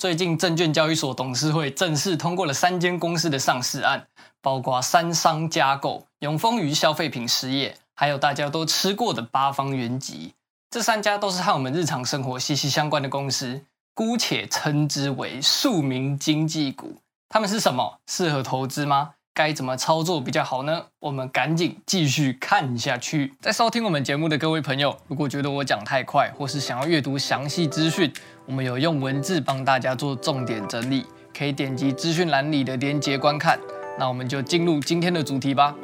最近证券交易所董事会正式通过了三间公司的上市案，包括三商加购、永丰余消费品实业，还有大家都吃过的八方云集。这三家都是和我们日常生活息息相关的公司，姑且称之为庶民经济股。他们是什么？适合投资吗？该怎么操作比较好呢？我们赶紧继续看下去。在收听我们节目的各位朋友，如果觉得我讲太快，或是想要阅读详细资讯，我们有用文字帮大家做重点整理，可以点击资讯栏里的连接观看。那我们就进入今天的主题吧。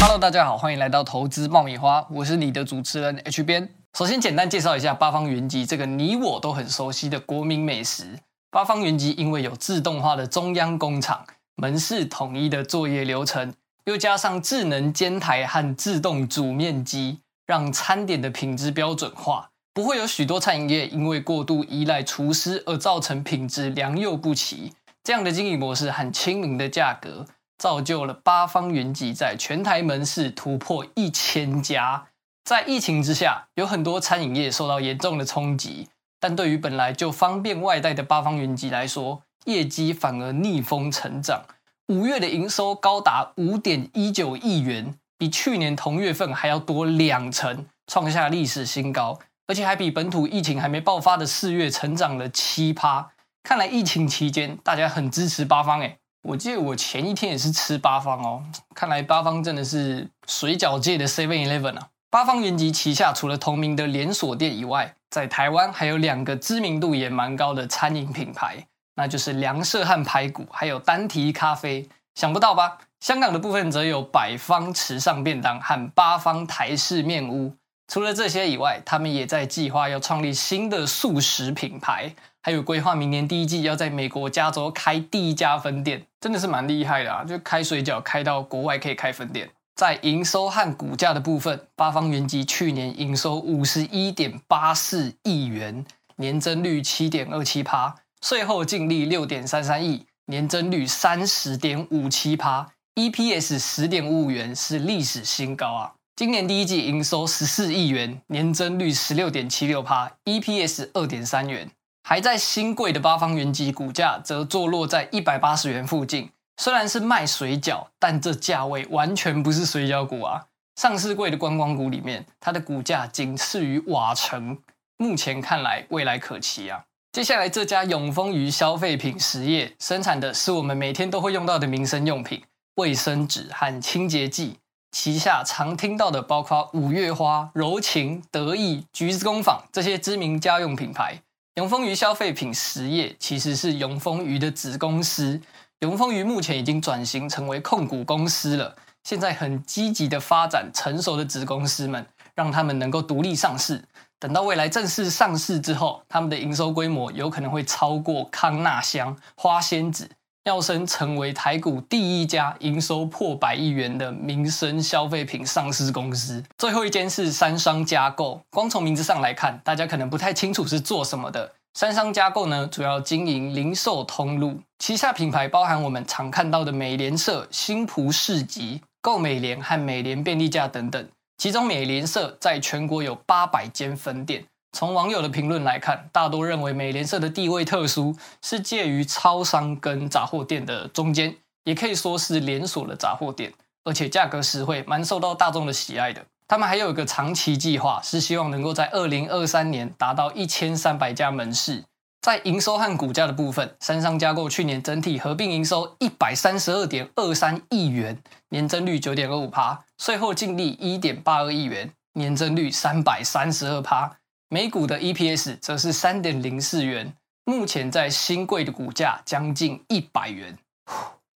Hello，大家好，欢迎来到投资爆米花，我是你的主持人 H 边。首先简单介绍一下八方云集这个你我都很熟悉的国民美食。八方云集因为有自动化的中央工厂、门市统一的作业流程，又加上智能煎台和自动煮面机，让餐点的品质标准化，不会有许多餐饮业因为过度依赖厨师而造成品质良莠不齐。这样的经营模式很亲民的价格。造就了八方云集在全台门市突破一千家。在疫情之下，有很多餐饮业受到严重的冲击，但对于本来就方便外带的八方云集来说，业绩反而逆风成长。五月的营收高达五点一九亿元，比去年同月份还要多两成，创下历史新高，而且还比本土疫情还没爆发的四月成长了七趴。看来疫情期间大家很支持八方诶。我记得我前一天也是吃八方哦，看来八方真的是水饺界的 Seven Eleven 啊。八方云集旗下除了同名的连锁店以外，在台湾还有两个知名度也蛮高的餐饮品牌，那就是梁社汉排骨，还有单提咖啡。想不到吧？香港的部分则有百方池上便当和八方台式面屋。除了这些以外，他们也在计划要创立新的素食品牌。还有规划，明年第一季要在美国加州开第一家分店，真的是蛮厉害的啊！就开水饺开到国外可以开分店。在营收和股价的部分，八方云集去年营收五十一点八四亿元，年增率七点二七趴，税后净利六点三三亿，年增率三十点五七趴，EPS 十点五五元是历史新高啊！今年第一季营收十四亿元，年增率十六点七六趴，EPS 二点三元。还在新贵的八方云集股价则坐落在一百八十元附近。虽然是卖水饺，但这价位完全不是水饺股啊！上市贵的观光股里面，它的股价仅次于瓦城。目前看来，未来可期啊！接下来这家永丰鱼消费品实业生产的是我们每天都会用到的民生用品、卫生纸和清洁剂。旗下常听到的包括五月花、柔情、得意、橘子工坊这些知名家用品牌。永丰鱼消费品实业其实是永丰鱼的子公司。永丰鱼目前已经转型成为控股公司了，现在很积极的发展成熟的子公司们，让他们能够独立上市。等到未来正式上市之后，他们的营收规模有可能会超过康纳香、花仙子。跃升成为台股第一家营收破百亿元的民生消费品上市公司。最后一间是三商加购，光从名字上来看，大家可能不太清楚是做什么的。三商加购呢，主要经营零售通路，旗下品牌包含我们常看到的美联社、新蒲市集、购美联和美联便利价等等。其中美联社在全国有八百间分店。从网友的评论来看，大多认为美联社的地位特殊，是介于超商跟杂货店的中间，也可以说是连锁的杂货店，而且价格实惠，蛮受到大众的喜爱的。他们还有一个长期计划，是希望能够在二零二三年达到一千三百家门市。在营收和股价的部分，三商加购去年整体合并营收一百三十二点二三亿元，年增率九点二五趴，税后净利一点八二亿元，年增率三百三十二趴。每股的 EPS 则是三点零四元，目前在新贵的股价将近一百元。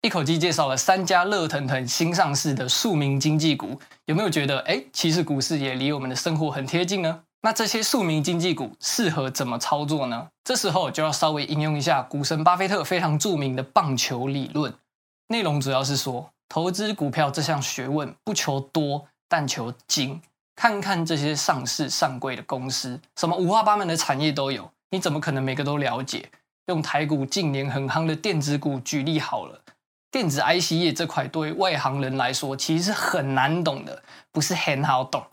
一口气介绍了三家热腾腾新上市的庶民经济股，有没有觉得哎，其实股市也离我们的生活很贴近呢？那这些庶民经济股适合怎么操作呢？这时候就要稍微引用一下股神巴菲特非常著名的棒球理论，内容主要是说，投资股票这项学问不求多，但求精。看看这些上市上柜的公司，什么五花八门的产业都有，你怎么可能每个都了解？用台股近年很夯的电子股举例好了，电子 IC 业这块对外行人来说其实是很难懂的，不是很好懂。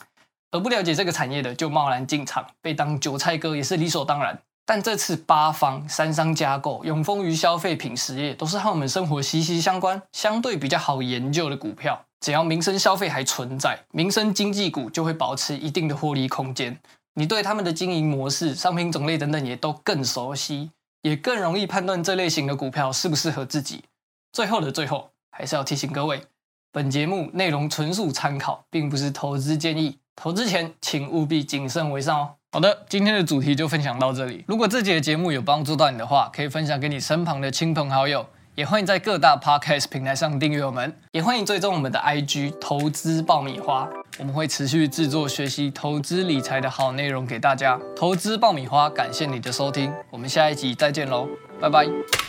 而不了解这个产业的就贸然进场，被当韭菜割也是理所当然。但这次八方、三商架构、永丰余消费品实业都是和我们生活息息相关、相对比较好研究的股票。只要民生消费还存在，民生经济股就会保持一定的获利空间。你对他们的经营模式、商品种类等等也都更熟悉，也更容易判断这类型的股票适不适合自己。最后的最后，还是要提醒各位，本节目内容纯属参考，并不是投资建议。投资前请务必谨慎为上哦。好的，今天的主题就分享到这里。如果这节节目有帮助到你的话，可以分享给你身旁的亲朋好友，也欢迎在各大 Podcast 平台上订阅我们，也欢迎追踪我们的 IG 投资爆米花，我们会持续制作学习投资理财的好内容给大家。投资爆米花，感谢你的收听，我们下一集再见喽，拜拜。